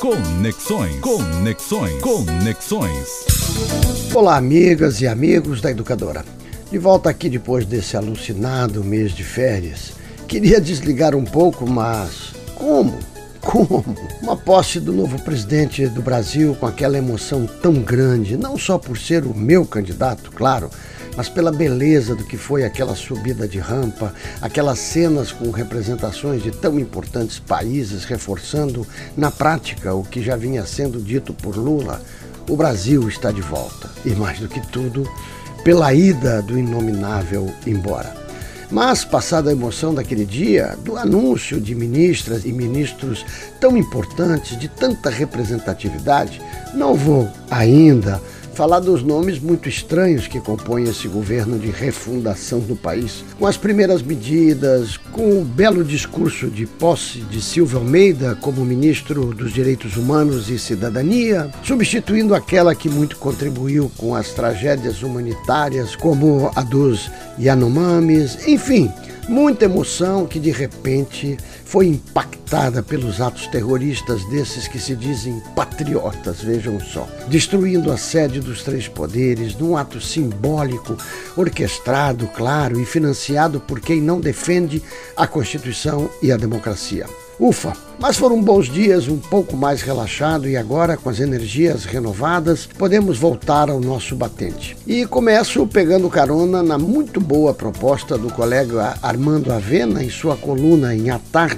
Conexões. Conexões. Conexões. Olá, amigas e amigos da Educadora. De volta aqui depois desse alucinado mês de férias. Queria desligar um pouco, mas como? Como? Uma posse do novo presidente do Brasil com aquela emoção tão grande, não só por ser o meu candidato, claro, mas pela beleza do que foi aquela subida de rampa, aquelas cenas com representações de tão importantes países reforçando na prática o que já vinha sendo dito por Lula. O Brasil está de volta. E mais do que tudo, pela ida do inominável embora. Mas, passada a emoção daquele dia, do anúncio de ministras e ministros tão importantes, de tanta representatividade, não vou ainda falar dos nomes muito estranhos que compõem esse governo de refundação do país, com as primeiras medidas, com o belo discurso de posse de Silvio Almeida como ministro dos Direitos Humanos e Cidadania, substituindo aquela que muito contribuiu com as tragédias humanitárias, como a dos Yanomamis, enfim Muita emoção que de repente foi impactada pelos atos terroristas desses que se dizem patriotas, vejam só. Destruindo a sede dos três poderes num ato simbólico, orquestrado, claro, e financiado por quem não defende a Constituição e a democracia. Ufa! Mas foram bons dias, um pouco mais relaxado e agora, com as energias renovadas, podemos voltar ao nosso batente. E começo pegando carona na muito boa proposta do colega Armando Avena em sua coluna em A Tarde,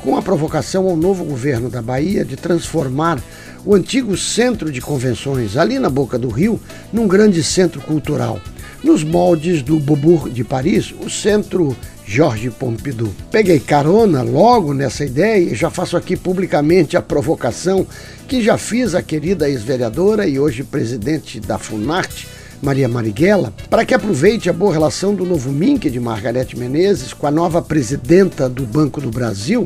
com a provocação ao novo governo da Bahia de transformar o antigo centro de convenções ali na boca do rio num grande centro cultural, nos moldes do Beaubourg de Paris, o centro Jorge Pompidou. Peguei carona logo nessa ideia e já faço aqui publicamente a provocação que já fiz à querida ex-vereadora e hoje presidente da Funarte, Maria Marighella, para que aproveite a boa relação do novo MINC de Margarete Menezes com a nova presidenta do Banco do Brasil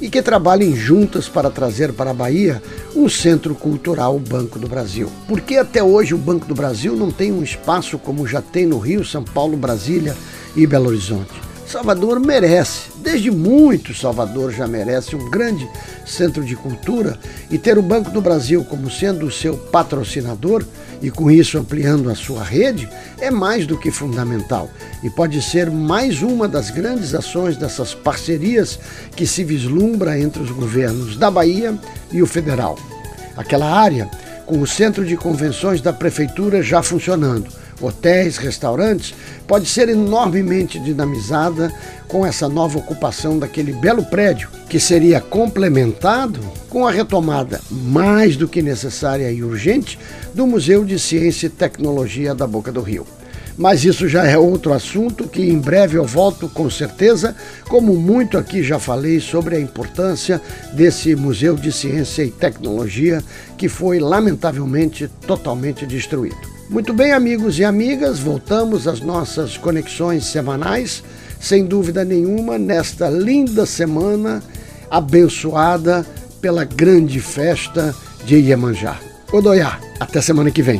e que trabalhem juntas para trazer para a Bahia um centro cultural Banco do Brasil. Por que até hoje o Banco do Brasil não tem um espaço como já tem no Rio, São Paulo, Brasília e Belo Horizonte? Salvador merece, desde muito Salvador já merece um grande centro de cultura e ter o Banco do Brasil como sendo o seu patrocinador e com isso ampliando a sua rede é mais do que fundamental e pode ser mais uma das grandes ações dessas parcerias que se vislumbra entre os governos da Bahia e o federal. Aquela área com o centro de convenções da prefeitura já funcionando hotéis, restaurantes, pode ser enormemente dinamizada com essa nova ocupação daquele belo prédio, que seria complementado com a retomada mais do que necessária e urgente do Museu de Ciência e Tecnologia da Boca do Rio. Mas isso já é outro assunto que em breve eu volto com certeza, como muito aqui já falei sobre a importância desse Museu de Ciência e Tecnologia que foi lamentavelmente totalmente destruído. Muito bem, amigos e amigas, voltamos às nossas conexões semanais, sem dúvida nenhuma, nesta linda semana abençoada pela grande festa de Iemanjá. Odoiá, até semana que vem.